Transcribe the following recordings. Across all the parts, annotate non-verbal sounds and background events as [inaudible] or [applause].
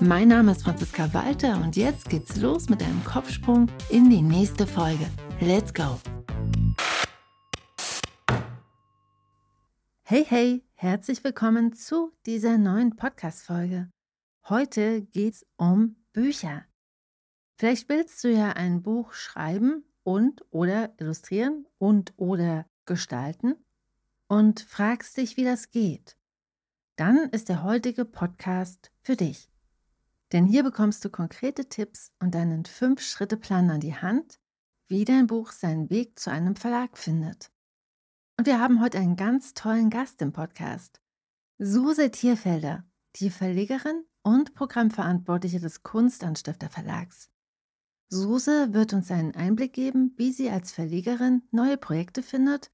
Mein Name ist Franziska Walter und jetzt geht's los mit einem Kopfsprung in die nächste Folge. Let's go! Hey, hey, herzlich willkommen zu dieser neuen Podcast-Folge. Heute geht's um Bücher. Vielleicht willst du ja ein Buch schreiben und oder illustrieren und oder gestalten und fragst dich, wie das geht. Dann ist der heutige Podcast für dich. Denn hier bekommst du konkrete Tipps und einen Fünf-Schritte-Plan an die Hand, wie dein Buch seinen Weg zu einem Verlag findet. Und wir haben heute einen ganz tollen Gast im Podcast. Suse Tierfelder, die Verlegerin und Programmverantwortliche des Kunstanstifter Verlags. Suse wird uns einen Einblick geben, wie sie als Verlegerin neue Projekte findet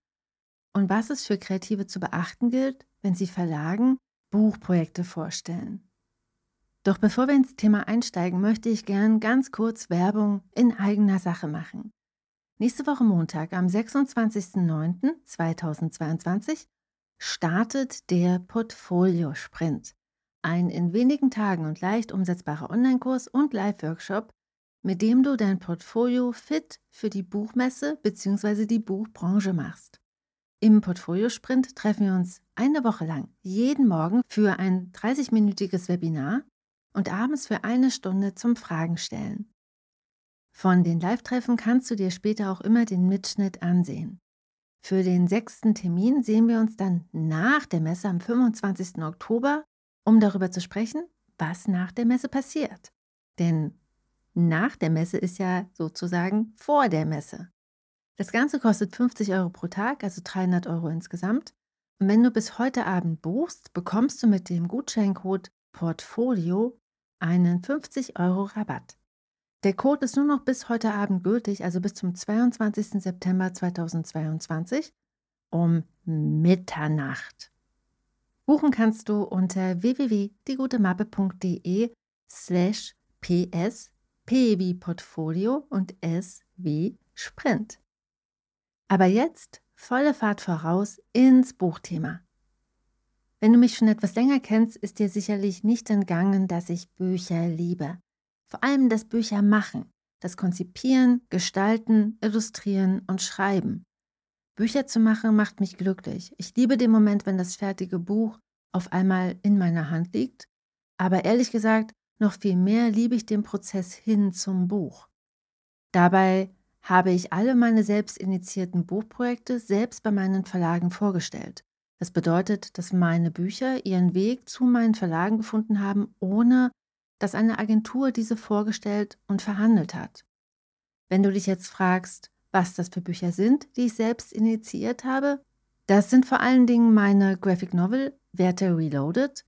und was es für Kreative zu beachten gilt, wenn sie Verlagen Buchprojekte vorstellen. Doch bevor wir ins Thema einsteigen, möchte ich gern ganz kurz Werbung in eigener Sache machen. Nächste Woche Montag, am 26.09.2022, startet der Portfolio Sprint. Ein in wenigen Tagen und leicht umsetzbarer Online-Kurs und Live-Workshop, mit dem du dein Portfolio fit für die Buchmesse bzw. die Buchbranche machst. Im Portfolio Sprint treffen wir uns eine Woche lang jeden Morgen für ein 30-minütiges Webinar und abends für eine Stunde zum Fragen stellen. Von den Live-Treffen kannst du dir später auch immer den Mitschnitt ansehen. Für den sechsten Termin sehen wir uns dann nach der Messe am 25. Oktober, um darüber zu sprechen, was nach der Messe passiert. Denn nach der Messe ist ja sozusagen vor der Messe. Das Ganze kostet 50 Euro pro Tag, also 300 Euro insgesamt. Und wenn du bis heute Abend buchst, bekommst du mit dem Gutscheincode Portfolio einen 50 Euro Rabatt. Der Code ist nur noch bis heute Abend gültig, also bis zum 22. September 2022 um Mitternacht. Buchen kannst du unter www.diegutemappe.de slash ps p wie Portfolio und s wie Sprint. Aber jetzt volle Fahrt voraus ins Buchthema. Wenn du mich schon etwas länger kennst, ist dir sicherlich nicht entgangen, dass ich Bücher liebe. Vor allem das Bücher machen, das Konzipieren, Gestalten, Illustrieren und Schreiben. Bücher zu machen macht mich glücklich. Ich liebe den Moment, wenn das fertige Buch auf einmal in meiner Hand liegt. Aber ehrlich gesagt, noch viel mehr liebe ich den Prozess hin zum Buch. Dabei habe ich alle meine selbst initiierten Buchprojekte selbst bei meinen Verlagen vorgestellt. Das bedeutet, dass meine Bücher ihren Weg zu meinen Verlagen gefunden haben, ohne dass eine Agentur diese vorgestellt und verhandelt hat. Wenn du dich jetzt fragst, was das für Bücher sind, die ich selbst initiiert habe, das sind vor allen Dingen meine Graphic Novel Werte Reloaded,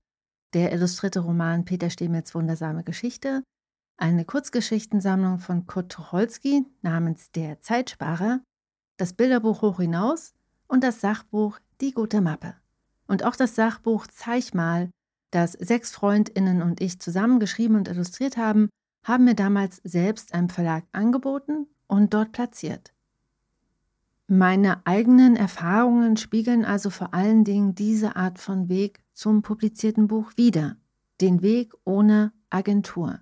der illustrierte Roman Peter Stemets Wundersame Geschichte, eine Kurzgeschichtensammlung von Kurt Tucholsky namens Der Zeitsparer, das Bilderbuch Hoch hinaus und das Sachbuch Die gute Mappe. Und auch das Sachbuch Zeich mal, das sechs Freundinnen und ich zusammen geschrieben und illustriert haben, haben wir damals selbst einem Verlag angeboten und dort platziert. Meine eigenen Erfahrungen spiegeln also vor allen Dingen diese Art von Weg zum publizierten Buch wider, den Weg ohne Agentur.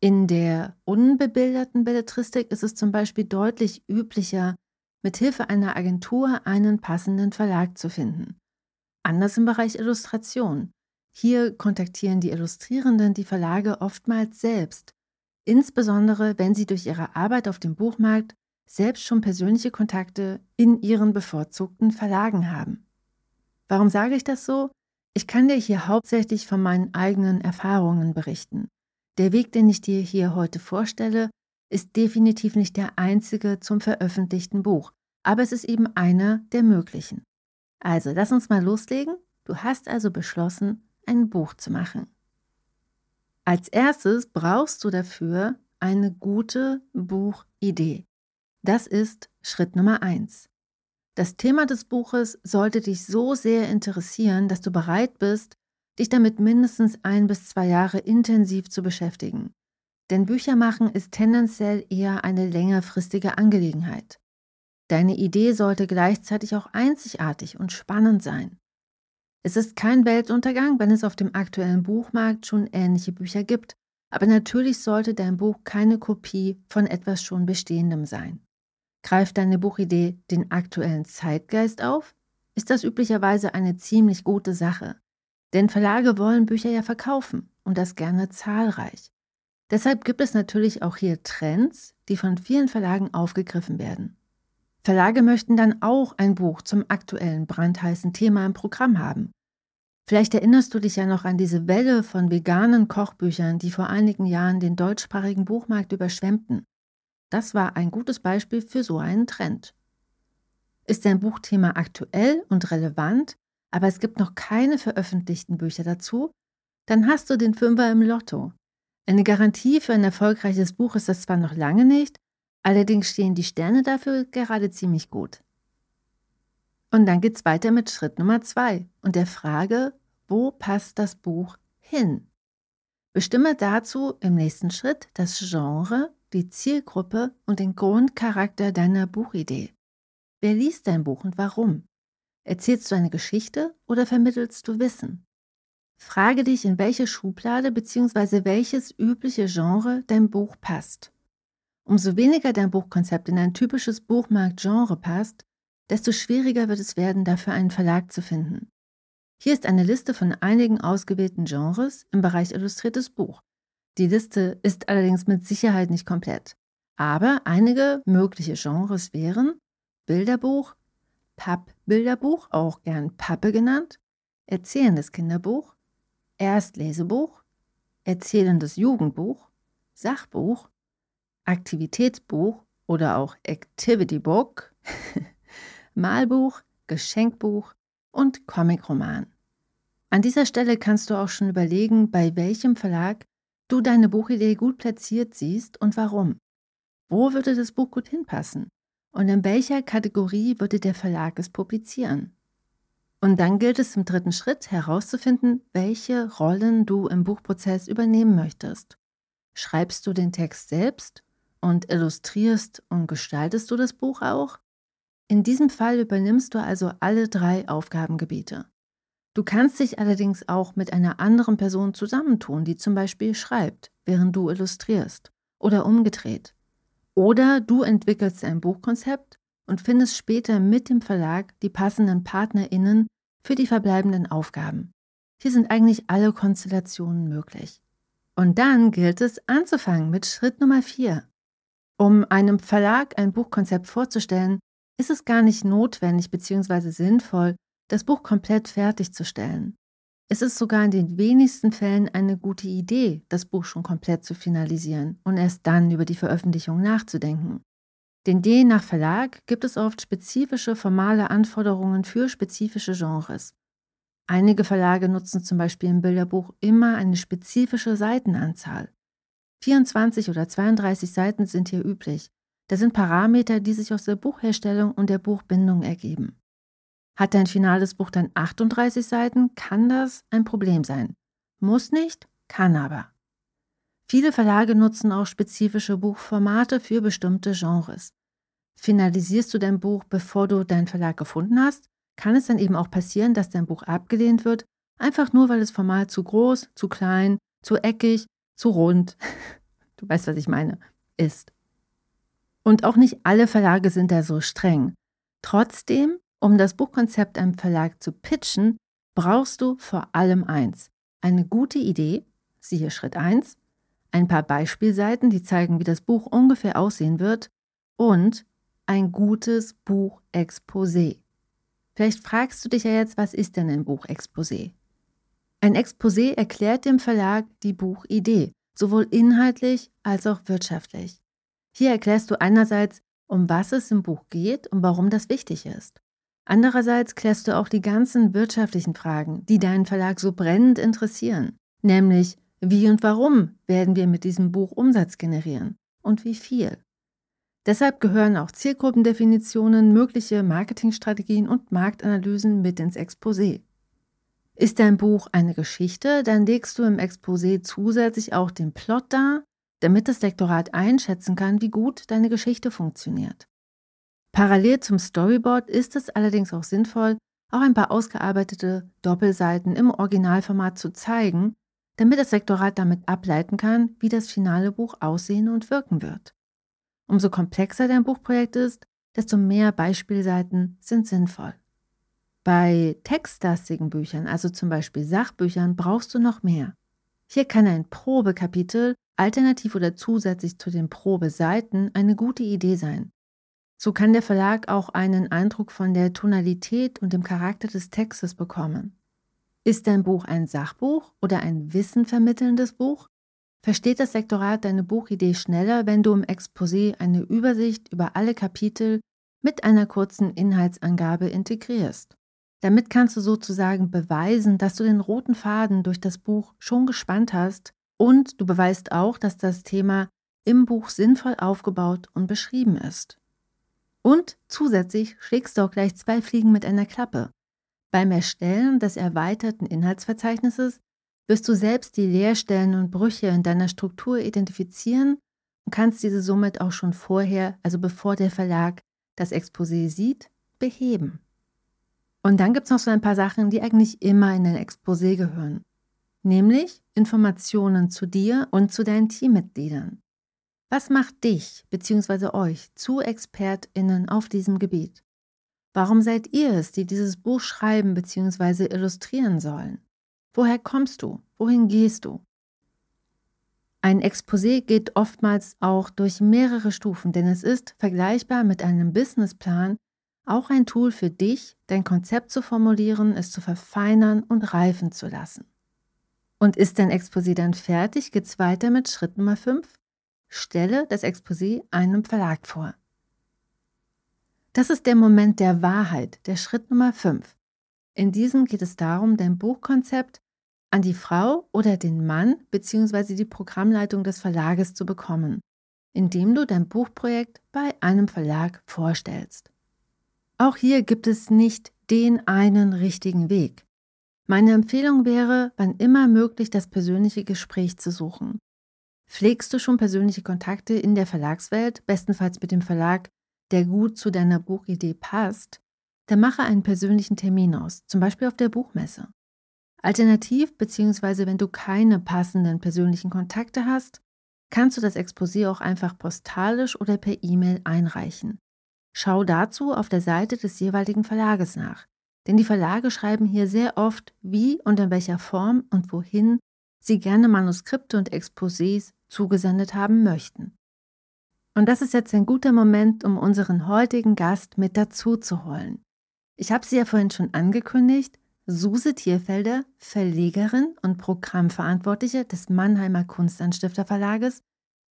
In der unbebilderten Belletristik ist es zum Beispiel deutlich üblicher, mit Hilfe einer Agentur einen passenden Verlag zu finden. Anders im Bereich Illustration. Hier kontaktieren die Illustrierenden die Verlage oftmals selbst, insbesondere wenn sie durch ihre Arbeit auf dem Buchmarkt selbst schon persönliche Kontakte in ihren bevorzugten Verlagen haben. Warum sage ich das so? Ich kann dir hier hauptsächlich von meinen eigenen Erfahrungen berichten. Der Weg, den ich dir hier heute vorstelle, ist definitiv nicht der einzige zum veröffentlichten Buch, aber es ist eben einer der möglichen. Also, lass uns mal loslegen. Du hast also beschlossen, ein Buch zu machen. Als erstes brauchst du dafür eine gute Buchidee. Das ist Schritt Nummer eins. Das Thema des Buches sollte dich so sehr interessieren, dass du bereit bist, dich damit mindestens ein bis zwei Jahre intensiv zu beschäftigen. Denn Büchermachen ist tendenziell eher eine längerfristige Angelegenheit. Deine Idee sollte gleichzeitig auch einzigartig und spannend sein. Es ist kein Weltuntergang, wenn es auf dem aktuellen Buchmarkt schon ähnliche Bücher gibt, aber natürlich sollte dein Buch keine Kopie von etwas schon Bestehendem sein. Greift deine Buchidee den aktuellen Zeitgeist auf, ist das üblicherweise eine ziemlich gute Sache. Denn Verlage wollen Bücher ja verkaufen und das gerne zahlreich. Deshalb gibt es natürlich auch hier Trends, die von vielen Verlagen aufgegriffen werden. Verlage möchten dann auch ein Buch zum aktuellen brandheißen Thema im Programm haben. Vielleicht erinnerst du dich ja noch an diese Welle von veganen Kochbüchern, die vor einigen Jahren den deutschsprachigen Buchmarkt überschwemmten. Das war ein gutes Beispiel für so einen Trend. Ist dein Buchthema aktuell und relevant, aber es gibt noch keine veröffentlichten Bücher dazu, dann hast du den Fünfer im Lotto. Eine Garantie für ein erfolgreiches Buch ist das zwar noch lange nicht, allerdings stehen die Sterne dafür gerade ziemlich gut. Und dann geht's weiter mit Schritt Nummer zwei und der Frage, wo passt das Buch hin? Bestimme dazu im nächsten Schritt das Genre, die Zielgruppe und den Grundcharakter deiner Buchidee. Wer liest dein Buch und warum? Erzählst du eine Geschichte oder vermittelst du Wissen? Frage dich, in welche Schublade bzw. welches übliche Genre dein Buch passt. Umso weniger dein Buchkonzept in ein typisches Buchmarktgenre passt, desto schwieriger wird es werden, dafür einen Verlag zu finden. Hier ist eine Liste von einigen ausgewählten Genres im Bereich Illustriertes Buch. Die Liste ist allerdings mit Sicherheit nicht komplett. Aber einige mögliche Genres wären Bilderbuch, Pappbilderbuch, auch gern Pappe genannt, erzählendes Kinderbuch, Erstlesebuch, erzählendes Jugendbuch, Sachbuch, Aktivitätsbuch oder auch Activity Book, [laughs] Malbuch, Geschenkbuch und Comicroman. An dieser Stelle kannst du auch schon überlegen, bei welchem Verlag du deine Buchidee gut platziert siehst und warum. Wo würde das Buch gut hinpassen? Und in welcher Kategorie würde der Verlag es publizieren? Und dann gilt es im dritten Schritt herauszufinden, welche Rollen du im Buchprozess übernehmen möchtest. Schreibst du den Text selbst und illustrierst und gestaltest du das Buch auch? In diesem Fall übernimmst du also alle drei Aufgabengebiete. Du kannst dich allerdings auch mit einer anderen Person zusammentun, die zum Beispiel schreibt, während du illustrierst, oder umgedreht. Oder du entwickelst ein Buchkonzept und findest später mit dem Verlag die passenden PartnerInnen für die verbleibenden Aufgaben. Hier sind eigentlich alle Konstellationen möglich. Und dann gilt es anzufangen mit Schritt Nummer 4. Um einem Verlag ein Buchkonzept vorzustellen, ist es gar nicht notwendig bzw. sinnvoll, das Buch komplett fertigzustellen. Es ist sogar in den wenigsten Fällen eine gute Idee, das Buch schon komplett zu finalisieren und erst dann über die Veröffentlichung nachzudenken. Denn je nach Verlag gibt es oft spezifische formale Anforderungen für spezifische Genres. Einige Verlage nutzen zum Beispiel im Bilderbuch immer eine spezifische Seitenanzahl. 24 oder 32 Seiten sind hier üblich. Das sind Parameter, die sich aus der Buchherstellung und der Buchbindung ergeben. Hat dein finales Buch dann 38 Seiten, kann das ein Problem sein. Muss nicht, kann aber. Viele Verlage nutzen auch spezifische Buchformate für bestimmte Genres. Finalisierst du dein Buch, bevor du deinen Verlag gefunden hast, kann es dann eben auch passieren, dass dein Buch abgelehnt wird, einfach nur weil das Format zu groß, zu klein, zu eckig, zu rund, [laughs] du weißt, was ich meine, ist. Und auch nicht alle Verlage sind da so streng. Trotzdem um das Buchkonzept einem Verlag zu pitchen, brauchst du vor allem eins. Eine gute Idee, siehe Schritt 1, ein paar Beispielseiten, die zeigen, wie das Buch ungefähr aussehen wird und ein gutes Buchexposé. Vielleicht fragst du dich ja jetzt, was ist denn ein Buchexposé? Ein Exposé erklärt dem Verlag die Buchidee, sowohl inhaltlich als auch wirtschaftlich. Hier erklärst du einerseits, um was es im Buch geht und warum das wichtig ist. Andererseits klärst du auch die ganzen wirtschaftlichen Fragen, die deinen Verlag so brennend interessieren, nämlich wie und warum werden wir mit diesem Buch Umsatz generieren und wie viel. Deshalb gehören auch Zielgruppendefinitionen, mögliche Marketingstrategien und Marktanalysen mit ins Exposé. Ist dein Buch eine Geschichte, dann legst du im Exposé zusätzlich auch den Plot dar, damit das Lektorat einschätzen kann, wie gut deine Geschichte funktioniert. Parallel zum Storyboard ist es allerdings auch sinnvoll, auch ein paar ausgearbeitete Doppelseiten im Originalformat zu zeigen, damit das Lektorat damit ableiten kann, wie das finale Buch aussehen und wirken wird. Umso komplexer dein Buchprojekt ist, desto mehr Beispielseiten sind sinnvoll. Bei textlastigen Büchern, also zum Beispiel Sachbüchern, brauchst du noch mehr. Hier kann ein Probekapitel alternativ oder zusätzlich zu den Probeseiten eine gute Idee sein. So kann der Verlag auch einen Eindruck von der Tonalität und dem Charakter des Textes bekommen. Ist dein Buch ein Sachbuch oder ein wissenvermittelndes Buch? Versteht das Lektorat deine Buchidee schneller, wenn du im Exposé eine Übersicht über alle Kapitel mit einer kurzen Inhaltsangabe integrierst. Damit kannst du sozusagen beweisen, dass du den roten Faden durch das Buch schon gespannt hast und du beweist auch, dass das Thema im Buch sinnvoll aufgebaut und beschrieben ist. Und zusätzlich schlägst du auch gleich zwei Fliegen mit einer Klappe. Beim Erstellen des erweiterten Inhaltsverzeichnisses wirst du selbst die Leerstellen und Brüche in deiner Struktur identifizieren und kannst diese somit auch schon vorher, also bevor der Verlag das Exposé sieht, beheben. Und dann gibt es noch so ein paar Sachen, die eigentlich immer in ein Exposé gehören nämlich Informationen zu dir und zu deinen Teammitgliedern. Was macht dich bzw. euch zu Expertinnen auf diesem Gebiet? Warum seid ihr es, die dieses Buch schreiben bzw. illustrieren sollen? Woher kommst du? Wohin gehst du? Ein Exposé geht oftmals auch durch mehrere Stufen, denn es ist vergleichbar mit einem Businessplan auch ein Tool für dich, dein Konzept zu formulieren, es zu verfeinern und reifen zu lassen. Und ist dein Exposé dann fertig, geht's weiter mit Schritt Nummer 5. Stelle das Exposé einem Verlag vor. Das ist der Moment der Wahrheit, der Schritt Nummer 5. In diesem geht es darum, dein Buchkonzept an die Frau oder den Mann bzw. die Programmleitung des Verlages zu bekommen, indem du dein Buchprojekt bei einem Verlag vorstellst. Auch hier gibt es nicht den einen richtigen Weg. Meine Empfehlung wäre, wann immer möglich, das persönliche Gespräch zu suchen. Pflegst du schon persönliche Kontakte in der Verlagswelt, bestenfalls mit dem Verlag, der gut zu deiner Buchidee passt, dann mache einen persönlichen Termin aus, zum Beispiel auf der Buchmesse. Alternativ, beziehungsweise wenn du keine passenden persönlichen Kontakte hast, kannst du das Exposé auch einfach postalisch oder per E-Mail einreichen. Schau dazu auf der Seite des jeweiligen Verlages nach. Denn die Verlage schreiben hier sehr oft, wie und in welcher Form und wohin sie gerne Manuskripte und Exposés zugesendet haben möchten. Und das ist jetzt ein guter Moment, um unseren heutigen Gast mit dazu zu holen. Ich habe sie ja vorhin schon angekündigt, Suse Tierfelder, Verlegerin und Programmverantwortliche des Mannheimer Kunstanstifter Verlages,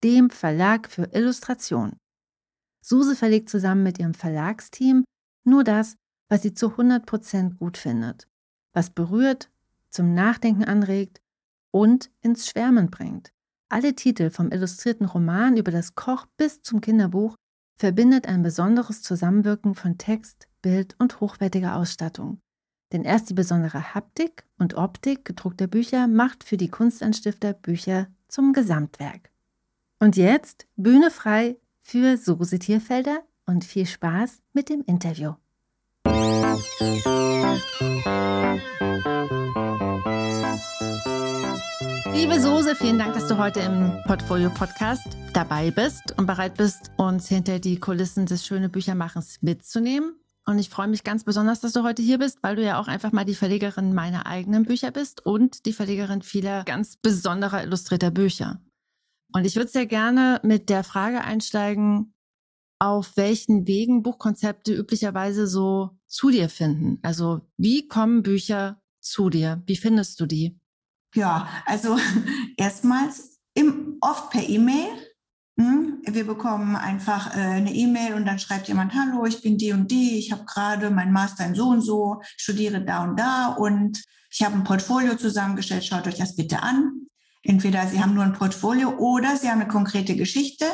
dem Verlag für Illustration. Suse verlegt zusammen mit ihrem Verlagsteam nur das, was sie zu 100% gut findet, was berührt, zum Nachdenken anregt und ins Schwärmen bringt. Alle Titel vom illustrierten Roman über das Koch bis zum Kinderbuch verbindet ein besonderes Zusammenwirken von Text, Bild und hochwertiger Ausstattung. Denn erst die besondere Haptik und Optik gedruckter Bücher macht für die Kunstanstifter Bücher zum Gesamtwerk. Und jetzt Bühne frei für Suse Tierfelder und viel Spaß mit dem Interview. Liebe Sose, vielen Dank, dass du heute im Portfolio-Podcast dabei bist und bereit bist, uns hinter die Kulissen des schönen Büchermachens mitzunehmen. Und ich freue mich ganz besonders, dass du heute hier bist, weil du ja auch einfach mal die Verlegerin meiner eigenen Bücher bist und die Verlegerin vieler ganz besonderer illustrierter Bücher. Und ich würde sehr gerne mit der Frage einsteigen, auf welchen Wegen Buchkonzepte üblicherweise so zu dir finden. Also wie kommen Bücher zu dir? Wie findest du die? Ja, also [laughs] erstmals im, oft per E-Mail. Hm, wir bekommen einfach äh, eine E-Mail und dann schreibt jemand, hallo, ich bin die und die, ich habe gerade mein Master in so und so, studiere da und da und ich habe ein Portfolio zusammengestellt, schaut euch das bitte an. Entweder Sie haben nur ein Portfolio oder Sie haben eine konkrete Geschichte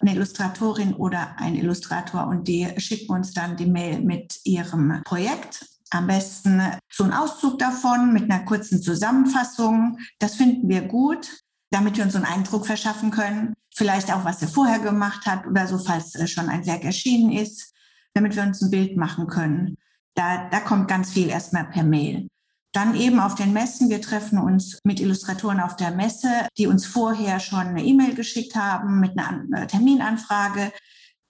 eine Illustratorin oder ein Illustrator und die schicken uns dann die Mail mit ihrem Projekt. Am besten so ein Auszug davon mit einer kurzen Zusammenfassung. Das finden wir gut, damit wir uns einen Eindruck verschaffen können. Vielleicht auch, was sie vorher gemacht hat oder so, falls schon ein Werk erschienen ist, damit wir uns ein Bild machen können. Da, da kommt ganz viel erstmal per Mail. Dann eben auf den Messen. Wir treffen uns mit Illustratoren auf der Messe, die uns vorher schon eine E-Mail geschickt haben mit einer Terminanfrage.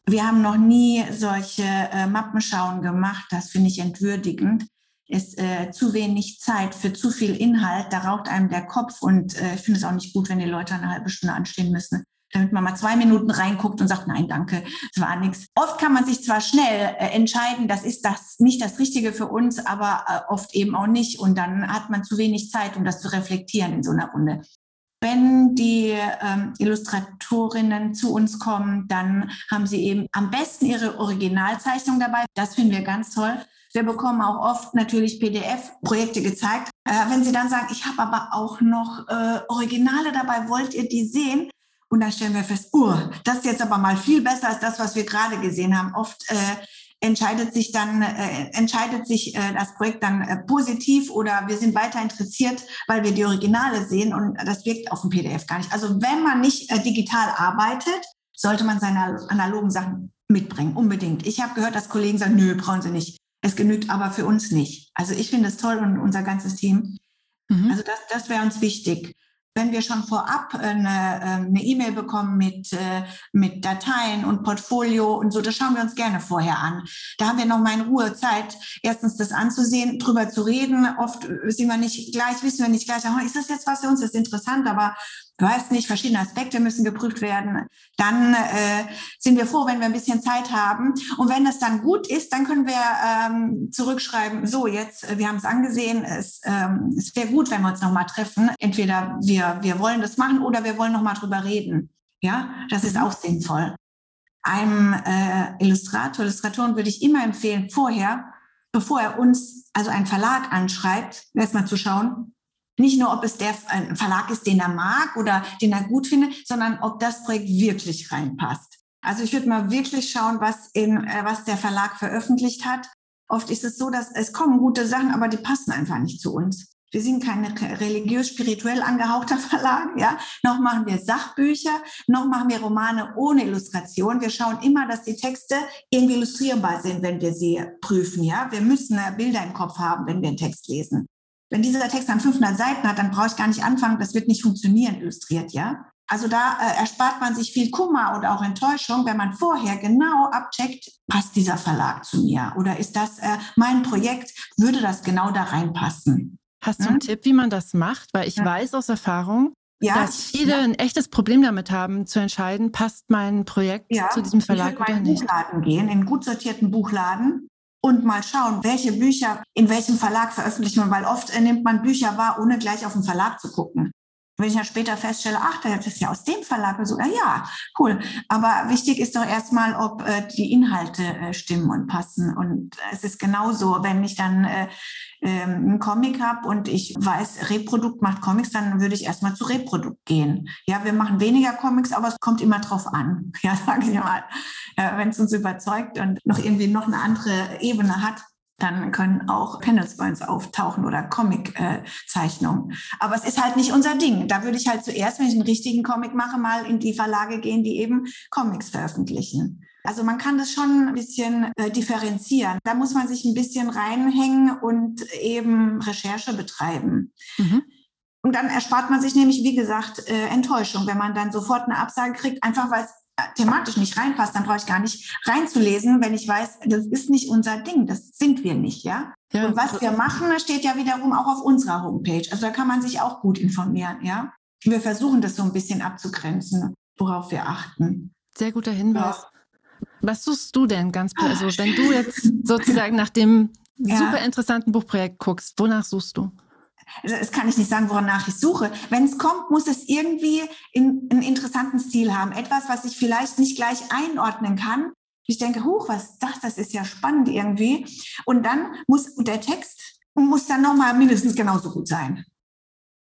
Wir haben noch nie solche äh, Mappenschauen gemacht. Das finde ich entwürdigend. Ist äh, zu wenig Zeit für zu viel Inhalt. Da raucht einem der Kopf und äh, ich finde es auch nicht gut, wenn die Leute eine halbe Stunde anstehen müssen damit man mal zwei Minuten reinguckt und sagt, nein, danke, es war nichts. Oft kann man sich zwar schnell äh, entscheiden, das ist das nicht das Richtige für uns, aber äh, oft eben auch nicht. Und dann hat man zu wenig Zeit, um das zu reflektieren in so einer Runde. Wenn die ähm, Illustratorinnen zu uns kommen, dann haben sie eben am besten ihre Originalzeichnung dabei. Das finden wir ganz toll. Wir bekommen auch oft natürlich PDF-Projekte gezeigt. Äh, wenn Sie dann sagen, ich habe aber auch noch äh, Originale dabei, wollt ihr die sehen? Und dann stellen wir fest, oh, das ist jetzt aber mal viel besser als das, was wir gerade gesehen haben. Oft äh, entscheidet sich dann, äh, entscheidet sich äh, das Projekt dann äh, positiv oder wir sind weiter interessiert, weil wir die Originale sehen und das wirkt auf dem PDF gar nicht. Also wenn man nicht äh, digital arbeitet, sollte man seine analogen Sachen mitbringen, unbedingt. Ich habe gehört, dass Kollegen sagen, nö, brauchen sie nicht. Es genügt aber für uns nicht. Also ich finde es toll und unser ganzes Team. Mhm. Also das, das wäre uns wichtig wenn wir schon vorab eine ähm, E-Mail bekommen mit, äh, mit Dateien und Portfolio und so, das schauen wir uns gerne vorher an. Da haben wir noch mal in Ruhe Zeit, erstens das anzusehen, drüber zu reden. Oft sind wir nicht gleich, wissen wir nicht gleich, ist das jetzt was für uns, das ist interessant, aber du weißt nicht, verschiedene Aspekte müssen geprüft werden. Dann äh, sind wir froh, wenn wir ein bisschen Zeit haben. Und wenn das dann gut ist, dann können wir ähm, zurückschreiben, so jetzt, äh, wir haben es angesehen, es, ähm, es wäre gut, wenn wir uns nochmal treffen. Entweder wir, wir wollen das machen oder wir wollen nochmal drüber reden. Ja, das ist auch sinnvoll. Einem äh, Illustrator, Illustratoren würde ich immer empfehlen, vorher, bevor er uns, also einen Verlag anschreibt, erstmal zu schauen, nicht nur, ob es der Verlag ist, den er mag oder den er gut findet, sondern ob das Projekt wirklich reinpasst. Also ich würde mal wirklich schauen, was, in, äh, was der Verlag veröffentlicht hat. Oft ist es so, dass es kommen gute Sachen, aber die passen einfach nicht zu uns. Wir sind kein religiös-spirituell angehauchter [laughs] Verlag, ja. Noch machen wir Sachbücher, noch machen wir Romane ohne Illustration. Wir schauen immer, dass die Texte irgendwie illustrierbar sind, wenn wir sie prüfen, ja. Wir müssen Bilder im Kopf haben, wenn wir einen Text lesen. Wenn dieser Text dann 500 Seiten hat, dann brauche ich gar nicht anfangen, das wird nicht funktionieren, illustriert, ja. Also da äh, erspart man sich viel Kummer und auch Enttäuschung, wenn man vorher genau abcheckt, passt dieser Verlag zu mir oder ist das äh, mein Projekt, würde das genau da reinpassen. Hast du einen hm? Tipp, wie man das macht? Weil ich ja. weiß aus Erfahrung, ja, dass viele ja. ein echtes Problem damit haben, zu entscheiden, passt mein Projekt zu diesem Verlag oder nicht. Buchladen gehen, in einen gut sortierten Buchladen und mal schauen, welche Bücher in welchem Verlag veröffentlicht man, weil oft äh, nimmt man Bücher wahr, ohne gleich auf den Verlag zu gucken. Wenn ich dann später feststelle, ach, das ist ja aus dem Verlag, so, ja, ja, cool. Aber wichtig ist doch erstmal, ob äh, die Inhalte äh, stimmen und passen. Und es ist genauso, wenn ich dann äh, ähm, einen Comic habe und ich weiß, Reprodukt macht Comics, dann würde ich erstmal zu Reprodukt gehen. Ja, wir machen weniger Comics, aber es kommt immer drauf an. [laughs] Ja, sage ich mal. Wenn es uns überzeugt und noch irgendwie noch eine andere Ebene hat, dann können auch uns auftauchen oder Comic-Zeichnungen. Aber es ist halt nicht unser Ding. Da würde ich halt zuerst, wenn ich einen richtigen Comic mache, mal in die Verlage gehen, die eben Comics veröffentlichen. Also man kann das schon ein bisschen äh, differenzieren. Da muss man sich ein bisschen reinhängen und eben Recherche betreiben. Mhm. Und dann erspart man sich nämlich, wie gesagt, äh, Enttäuschung, wenn man dann sofort eine Absage kriegt, einfach weil es thematisch nicht reinpasst, dann brauche ich gar nicht reinzulesen, wenn ich weiß, das ist nicht unser Ding, das sind wir nicht, ja. ja und was wir machen, steht ja wiederum auch auf unserer Homepage. Also da kann man sich auch gut informieren, ja. Wir versuchen das so ein bisschen abzugrenzen, worauf wir achten. Sehr guter Hinweis. Ja. Was suchst du denn ganz, also wenn du jetzt sozusagen nach dem ja. super interessanten Buchprojekt guckst, wonach suchst du? Das kann ich nicht sagen, wonach ich suche. Wenn es kommt, muss es irgendwie in, einen interessanten Stil haben. Etwas, was ich vielleicht nicht gleich einordnen kann. Ich denke, huch, was das? Das ist ja spannend irgendwie. Und dann muss der Text muss dann nochmal mindestens genauso gut sein.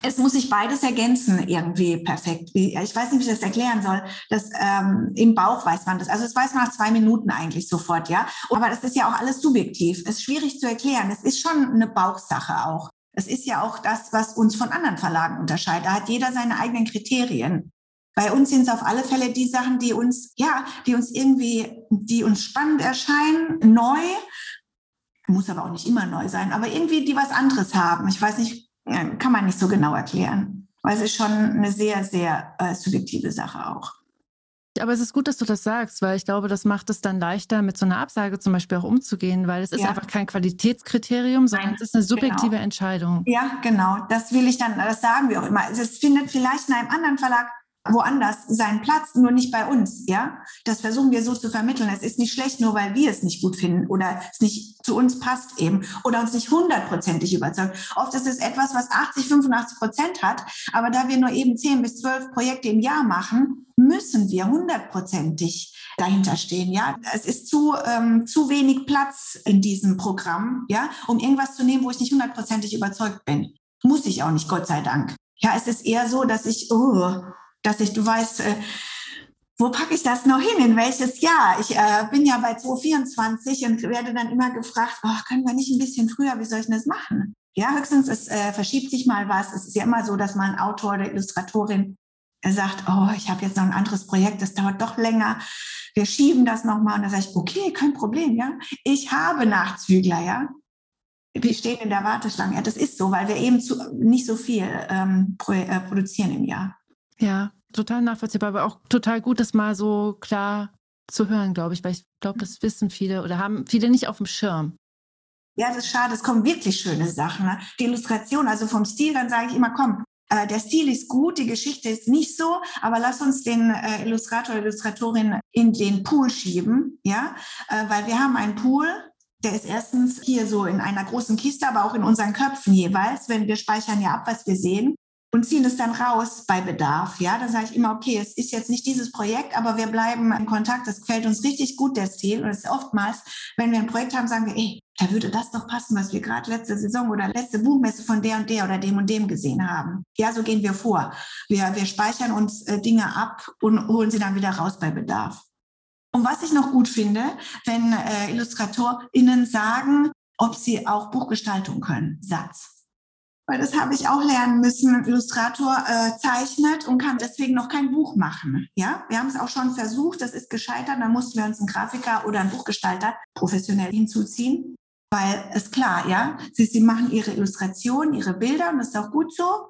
es muss sich beides ergänzen irgendwie perfekt. Ich weiß nicht, wie ich das erklären soll. Das ähm, im Bauch weiß man das. Also das weiß man nach zwei Minuten eigentlich sofort, ja. Aber das ist ja auch alles subjektiv. Es ist schwierig zu erklären. Es ist schon eine Bauchsache auch. Es ist ja auch das, was uns von anderen Verlagen unterscheidet. Da hat jeder seine eigenen Kriterien. Bei uns sind es auf alle Fälle die Sachen, die uns, ja, die uns irgendwie, die uns spannend erscheinen, neu, muss aber auch nicht immer neu sein, aber irgendwie die was anderes haben. Ich weiß nicht, kann man nicht so genau erklären. Weil es ist schon eine sehr, sehr äh, subjektive Sache auch. Aber es ist gut, dass du das sagst, weil ich glaube, das macht es dann leichter, mit so einer Absage zum Beispiel auch umzugehen, weil es ist ja. einfach kein Qualitätskriterium, sondern Nein, es ist eine subjektive genau. Entscheidung. Ja, genau. Das will ich dann, das sagen wir auch immer. Es findet vielleicht in einem anderen Verlag woanders seinen Platz, nur nicht bei uns, ja. Das versuchen wir so zu vermitteln. Es ist nicht schlecht, nur weil wir es nicht gut finden oder es nicht zu uns passt eben oder uns nicht hundertprozentig überzeugt. Oft ist es etwas, was 80, 85 Prozent hat, aber da wir nur eben 10 bis 12 Projekte im Jahr machen, müssen wir hundertprozentig dahinter stehen, ja. Es ist zu, ähm, zu wenig Platz in diesem Programm, ja, um irgendwas zu nehmen, wo ich nicht hundertprozentig überzeugt bin. Muss ich auch nicht, Gott sei Dank. Ja, es ist eher so, dass ich, oh, dass ich, du weißt, äh, wo packe ich das noch hin? In welches Jahr? Ich äh, bin ja bei 2024 und werde dann immer gefragt, oh, können wir nicht ein bisschen früher, wie soll ich denn das machen? Ja, höchstens es äh, verschiebt sich mal was. Es ist ja immer so, dass mal ein Autor oder Illustratorin äh, sagt, oh, ich habe jetzt noch ein anderes Projekt, das dauert doch länger. Wir schieben das nochmal. Und dann sage ich, okay, kein Problem, ja. Ich habe Nachzügler, ja. Wir stehen in der Warteschlange. Ja, das ist so, weil wir eben zu, nicht so viel ähm, pro, äh, produzieren im Jahr. Ja, total nachvollziehbar, aber auch total gut, das mal so klar zu hören, glaube ich, weil ich glaube, das wissen viele oder haben viele nicht auf dem Schirm. Ja, das ist schade. Es kommen wirklich schöne Sachen. Ne? Die Illustration, also vom Stil, dann sage ich immer, komm, äh, der Stil ist gut, die Geschichte ist nicht so, aber lass uns den äh, Illustrator, Illustratorin in den Pool schieben, ja, äh, weil wir haben einen Pool, der ist erstens hier so in einer großen Kiste, aber auch in unseren Köpfen jeweils, wenn wir speichern ja ab, was wir sehen und ziehen es dann raus bei Bedarf. Ja, da sage ich immer, okay, es ist jetzt nicht dieses Projekt, aber wir bleiben in Kontakt. Das gefällt uns richtig gut, der Stil. Und es ist oftmals, wenn wir ein Projekt haben, sagen wir, ey, da würde das doch passen, was wir gerade letzte Saison oder letzte Buchmesse von der und der oder dem und dem gesehen haben. Ja, so gehen wir vor. Wir, wir speichern uns äh, Dinge ab und holen sie dann wieder raus bei Bedarf. Und was ich noch gut finde, wenn äh, IllustratorInnen sagen, ob sie auch Buchgestaltung können. Satz weil das habe ich auch lernen müssen. Illustrator äh, zeichnet und kann deswegen noch kein Buch machen. Ja, wir haben es auch schon versucht, das ist gescheitert. Dann mussten wir uns einen Grafiker oder einen Buchgestalter professionell hinzuziehen, weil es klar, ja, sie, sie machen ihre Illustrationen, ihre Bilder und das ist auch gut so.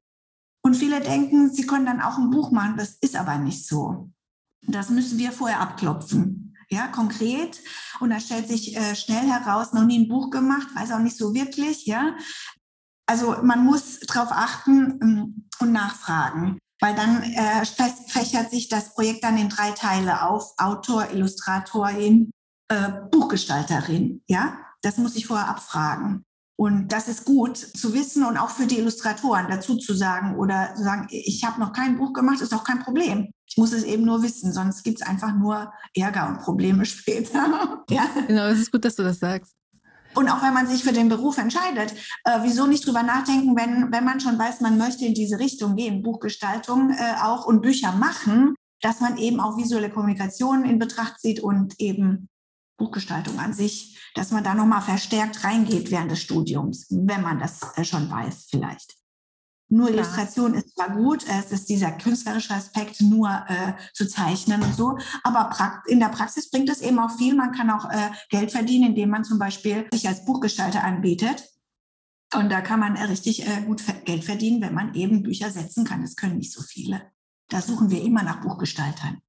Und viele denken, sie können dann auch ein Buch machen. Das ist aber nicht so. Das müssen wir vorher abklopfen. Ja, konkret. Und da stellt sich äh, schnell heraus, noch nie ein Buch gemacht, weiß auch nicht so wirklich, ja. Also man muss darauf achten ähm, und nachfragen, weil dann äh, fächert sich das Projekt dann in drei Teile auf. Autor, Illustratorin, äh, Buchgestalterin. Ja, das muss ich vorher abfragen. Und das ist gut zu wissen und auch für die Illustratoren dazu zu sagen oder zu sagen, ich habe noch kein Buch gemacht, ist auch kein Problem. Ich muss es eben nur wissen, sonst gibt es einfach nur Ärger und Probleme [laughs] später. ja. Genau, es ist gut, dass du das sagst. Und auch wenn man sich für den Beruf entscheidet, äh, wieso nicht drüber nachdenken, wenn, wenn man schon weiß, man möchte in diese Richtung gehen, Buchgestaltung äh, auch und Bücher machen, dass man eben auch visuelle Kommunikation in Betracht zieht und eben Buchgestaltung an sich, dass man da nochmal verstärkt reingeht während des Studiums, wenn man das äh, schon weiß vielleicht. Nur Klar. Illustration ist zwar gut, es ist dieser künstlerische Aspekt, nur äh, zu zeichnen und so, aber in der Praxis bringt es eben auch viel. Man kann auch äh, Geld verdienen, indem man zum Beispiel sich als Buchgestalter anbietet. Und da kann man richtig äh, gut Geld verdienen, wenn man eben Bücher setzen kann. Das können nicht so viele. Da suchen wir immer nach Buchgestaltern.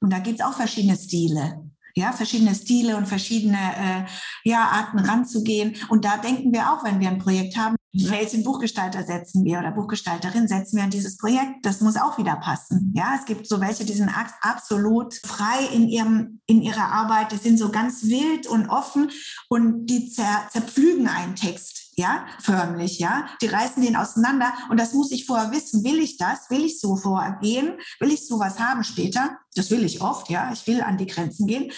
Und da gibt es auch verschiedene Stile ja, verschiedene Stile und verschiedene äh, ja, Arten ranzugehen. Und da denken wir auch, wenn wir ein Projekt haben, welchen Buchgestalter setzen wir oder Buchgestalterin setzen wir an dieses Projekt? Das muss auch wieder passen. Ja, es gibt so welche, die sind absolut frei in ihrem, in ihrer Arbeit. Die sind so ganz wild und offen und die zer, zerpflügen einen Text ja, förmlich, ja. Die reißen den auseinander und das muss ich vorher wissen. Will ich das? Will ich so vorgehen? Will ich sowas haben später? Das will ich oft, ja. Ich will an die Grenzen gehen.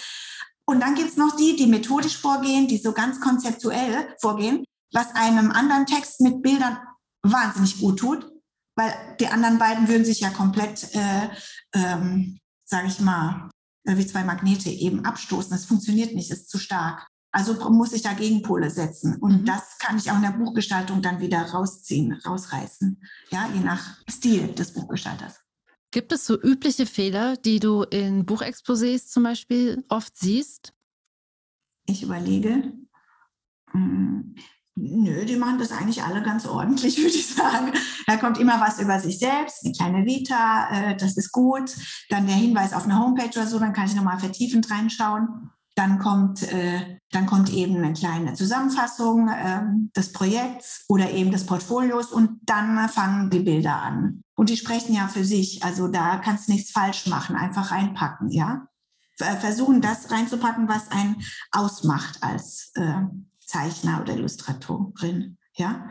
Und dann gibt es noch die, die methodisch vorgehen, die so ganz konzeptuell vorgehen was einem anderen Text mit Bildern wahnsinnig gut tut. weil die anderen beiden würden sich ja komplett, äh, ähm, sage ich mal, äh, wie zwei Magnete eben abstoßen. Das funktioniert nicht, ist zu stark. Also muss ich da Gegenpole setzen. Und mhm. das kann ich auch in der Buchgestaltung dann wieder rausziehen, rausreißen. Ja, je nach Stil des Buchgestalters. Gibt es so übliche Fehler, die du in Buchexposés zum Beispiel oft siehst? Ich überlege. Nö, die machen das eigentlich alle ganz ordentlich, [laughs] würde ich sagen. Da kommt immer was über sich selbst, eine kleine Vita, äh, das ist gut. Dann der Hinweis auf eine Homepage oder so, dann kann ich nochmal vertiefend reinschauen. Dann kommt, äh, dann kommt eben eine kleine Zusammenfassung äh, des Projekts oder eben des Portfolios und dann fangen die Bilder an. Und die sprechen ja für sich. Also da kannst du nichts falsch machen, einfach reinpacken, ja. Versuchen das reinzupacken, was einen ausmacht als äh, Zeichner oder Illustratorin, ja.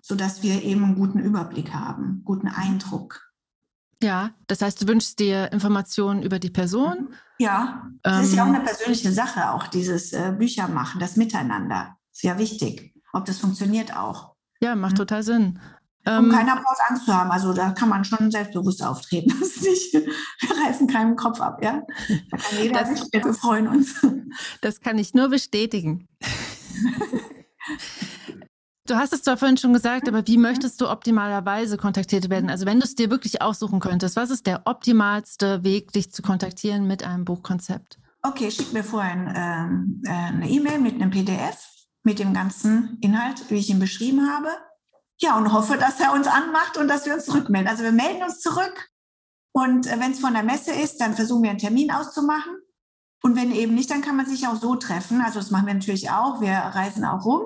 Sodass wir eben einen guten Überblick haben, guten Eindruck. Ja, das heißt, du wünschst dir Informationen über die Person. Ja, das ähm, ist ja auch ähm, eine persönliche Sache, auch dieses äh, Bücher machen, das Miteinander. Ist ja wichtig, ob das funktioniert auch. Ja, macht mhm. total Sinn. Um ähm, keiner braucht Angst zu haben. Also da kann man schon selbstbewusst auftreten. [laughs] Das ist nicht, wir reißen keinen Kopf ab, ja. Da kann jeder das, sich, wir freuen uns. Das kann ich nur bestätigen. [laughs] Du hast es zwar vorhin schon gesagt, aber wie möchtest du optimalerweise kontaktiert werden? Also wenn du es dir wirklich aussuchen könntest, was ist der optimalste Weg, dich zu kontaktieren mit einem Buchkonzept? Okay, schick mir vorhin ähm, äh, eine E-Mail mit einem PDF, mit dem ganzen Inhalt, wie ich ihn beschrieben habe. Ja, und hoffe, dass er uns anmacht und dass wir uns zurückmelden. Also wir melden uns zurück und äh, wenn es von der Messe ist, dann versuchen wir einen Termin auszumachen. Und wenn eben nicht, dann kann man sich auch so treffen. Also das machen wir natürlich auch. Wir reisen auch rum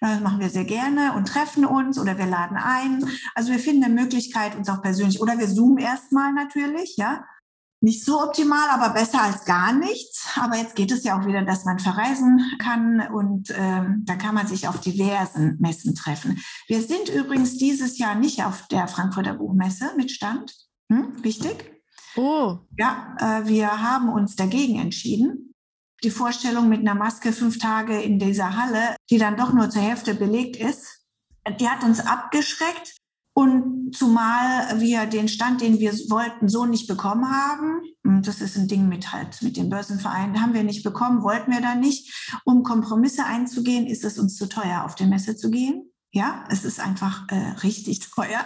das machen wir sehr gerne und treffen uns oder wir laden ein. Also wir finden eine Möglichkeit, uns auch persönlich, oder wir zoomen erstmal natürlich, ja. Nicht so optimal, aber besser als gar nichts. Aber jetzt geht es ja auch wieder, dass man verreisen kann und ähm, da kann man sich auf diversen Messen treffen. Wir sind übrigens dieses Jahr nicht auf der Frankfurter Buchmesse mit Stand. Hm? Wichtig. Oh. Ja, äh, wir haben uns dagegen entschieden die Vorstellung mit einer Maske fünf Tage in dieser Halle, die dann doch nur zur Hälfte belegt ist, die hat uns abgeschreckt. Und zumal wir den Stand, den wir wollten, so nicht bekommen haben, das ist ein Ding mit halt mit dem Börsenverein, haben wir nicht bekommen, wollten wir da nicht. Um Kompromisse einzugehen, ist es uns zu teuer, auf die Messe zu gehen. Ja, es ist einfach äh, richtig [laughs] teuer.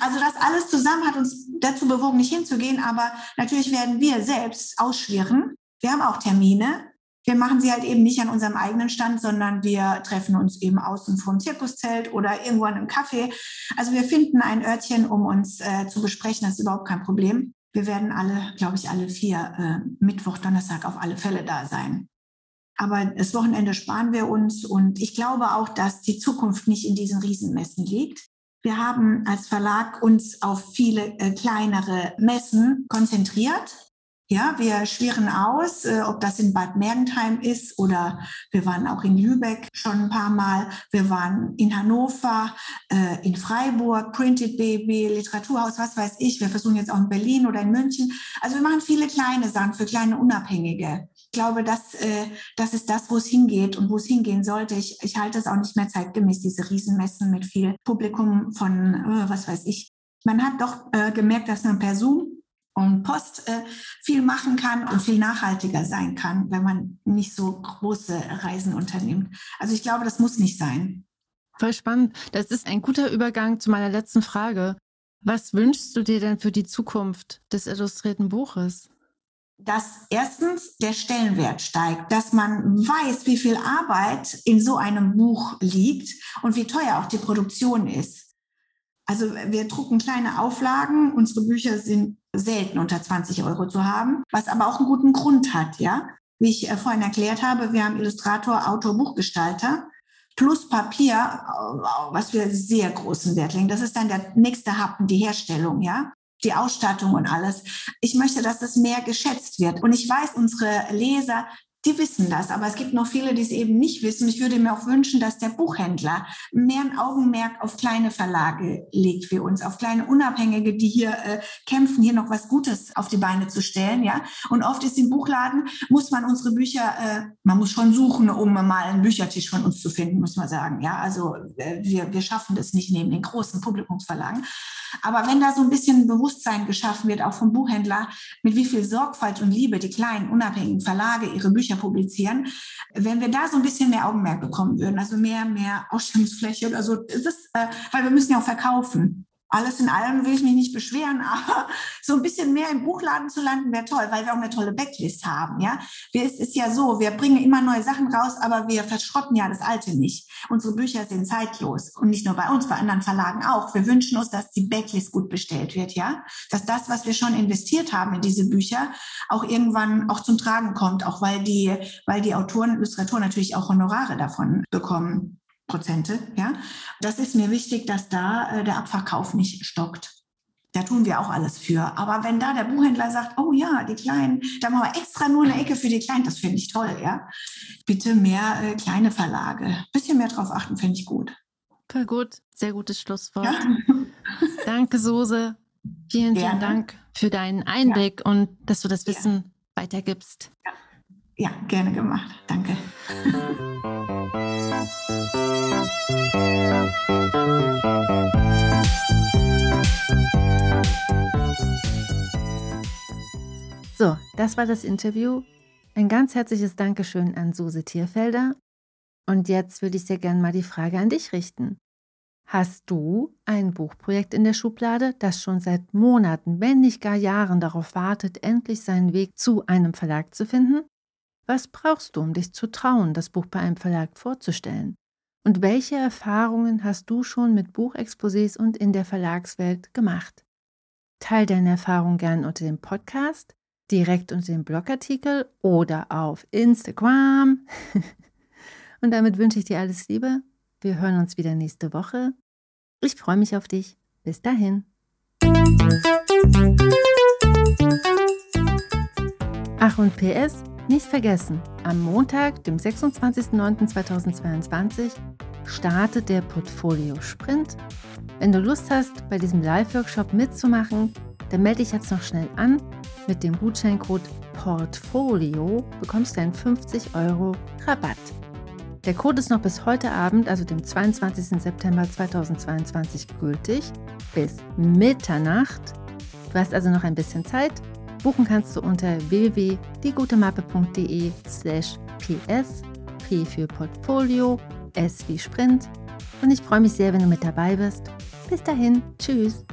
Also das alles zusammen hat uns dazu bewogen, nicht hinzugehen. Aber natürlich werden wir selbst ausschwirren. Wir haben auch Termine, wir machen sie halt eben nicht an unserem eigenen Stand, sondern wir treffen uns eben außen vor dem Zirkuszelt oder irgendwo an einem Café. Also wir finden ein Örtchen, um uns äh, zu besprechen. Das ist überhaupt kein Problem. Wir werden alle, glaube ich, alle vier äh, Mittwoch, Donnerstag auf alle Fälle da sein. Aber das Wochenende sparen wir uns und ich glaube auch, dass die Zukunft nicht in diesen Riesenmessen liegt. Wir haben als Verlag uns auf viele äh, kleinere Messen konzentriert ja, wir schwirren aus, äh, ob das in Bad Mergentheim ist oder wir waren auch in Lübeck schon ein paar Mal. Wir waren in Hannover, äh, in Freiburg, Printed Baby, Literaturhaus, was weiß ich. Wir versuchen jetzt auch in Berlin oder in München. Also wir machen viele kleine Sachen für kleine Unabhängige. Ich glaube, das, äh, das ist das, wo es hingeht und wo es hingehen sollte. Ich, ich halte es auch nicht mehr zeitgemäß, diese Riesenmessen mit viel Publikum von, äh, was weiß ich. Man hat doch äh, gemerkt, dass man per Zoom und Post äh, viel machen kann und viel nachhaltiger sein kann, wenn man nicht so große Reisen unternimmt. Also ich glaube, das muss nicht sein. Voll spannend. Das ist ein guter Übergang zu meiner letzten Frage. Was wünschst du dir denn für die Zukunft des illustrierten Buches? Dass erstens der Stellenwert steigt, dass man weiß, wie viel Arbeit in so einem Buch liegt und wie teuer auch die Produktion ist. Also wir drucken kleine Auflagen, unsere Bücher sind selten unter 20 Euro zu haben, was aber auch einen guten Grund hat, ja. Wie ich äh, vorhin erklärt habe, wir haben Illustrator, Autor, Buchgestalter plus Papier, was wir sehr großen Wert legen. Das ist dann der nächste Happen, die Herstellung, ja die Ausstattung und alles. Ich möchte, dass das mehr geschätzt wird. Und ich weiß, unsere Leser die wissen das, aber es gibt noch viele, die es eben nicht wissen. Ich würde mir auch wünschen, dass der Buchhändler mehr ein Augenmerk auf kleine Verlage legt für uns, auf kleine Unabhängige, die hier äh, kämpfen, hier noch was Gutes auf die Beine zu stellen. Ja, und oft ist im Buchladen muss man unsere Bücher, äh, man muss schon suchen, um mal einen Büchertisch von uns zu finden, muss man sagen. Ja, also äh, wir wir schaffen das nicht neben den großen Publikumsverlagen. Aber wenn da so ein bisschen Bewusstsein geschaffen wird, auch vom Buchhändler, mit wie viel Sorgfalt und Liebe die kleinen unabhängigen Verlage ihre Bücher publizieren, wenn wir da so ein bisschen mehr Augenmerk bekommen würden, also mehr, mehr Ausstellungsfläche oder so, das, äh, weil wir müssen ja auch verkaufen alles in allem will ich mich nicht beschweren, [laughs] aber so ein bisschen mehr im Buchladen zu landen wäre toll, weil wir auch eine tolle Backlist haben. Ja, es ist ja so, wir bringen immer neue Sachen raus, aber wir verschrotten ja das Alte nicht. Unsere Bücher sind zeitlos und nicht nur bei uns, bei anderen Verlagen auch. Wir wünschen uns, dass die Backlist gut bestellt wird, ja, dass das, was wir schon investiert haben in diese Bücher, auch irgendwann auch zum Tragen kommt, auch weil die, weil die Autoren, Illustratoren natürlich auch Honorare davon bekommen. Prozente. Ja, das ist mir wichtig, dass da äh, der Abverkauf nicht stockt. Da tun wir auch alles für. Aber wenn da der Buchhändler sagt, oh ja, die Kleinen, da machen wir extra nur eine Ecke für die Kleinen, das finde ich toll, ja. Bitte mehr äh, kleine Verlage. Bisschen mehr drauf achten, finde ich gut. Voll gut. Sehr gutes Schlusswort. Ja. [laughs] Danke, Suse. Vielen, Gerne. vielen Dank für deinen Einblick ja. und dass du das Wissen ja. weitergibst. Ja, gerne gemacht. Danke. [laughs] So, das war das Interview. Ein ganz herzliches Dankeschön an Suse Tierfelder. Und jetzt würde ich sehr gerne mal die Frage an dich richten. Hast du ein Buchprojekt in der Schublade, das schon seit Monaten, wenn nicht gar Jahren darauf wartet, endlich seinen Weg zu einem Verlag zu finden? Was brauchst du, um dich zu trauen, das Buch bei einem Verlag vorzustellen? Und welche Erfahrungen hast du schon mit Buchexposés und in der Verlagswelt gemacht? Teil deine Erfahrungen gern unter dem Podcast, direkt unter dem Blogartikel oder auf Instagram. [laughs] und damit wünsche ich dir alles Liebe. Wir hören uns wieder nächste Woche. Ich freue mich auf dich. Bis dahin. Ach und PS, nicht vergessen, am Montag, dem 26.09.2022, startet der Portfolio Sprint. Wenn du Lust hast, bei diesem Live-Workshop mitzumachen, dann melde dich jetzt noch schnell an. Mit dem Gutscheincode Portfolio bekommst du einen 50 Euro Rabatt. Der Code ist noch bis heute Abend, also dem 22. September 2022, gültig, bis Mitternacht. Du hast also noch ein bisschen Zeit. Buchen kannst du unter www.diegutemappe.de slash ps, P für Portfolio, S wie Sprint. Und ich freue mich sehr, wenn du mit dabei bist. Bis dahin, tschüss.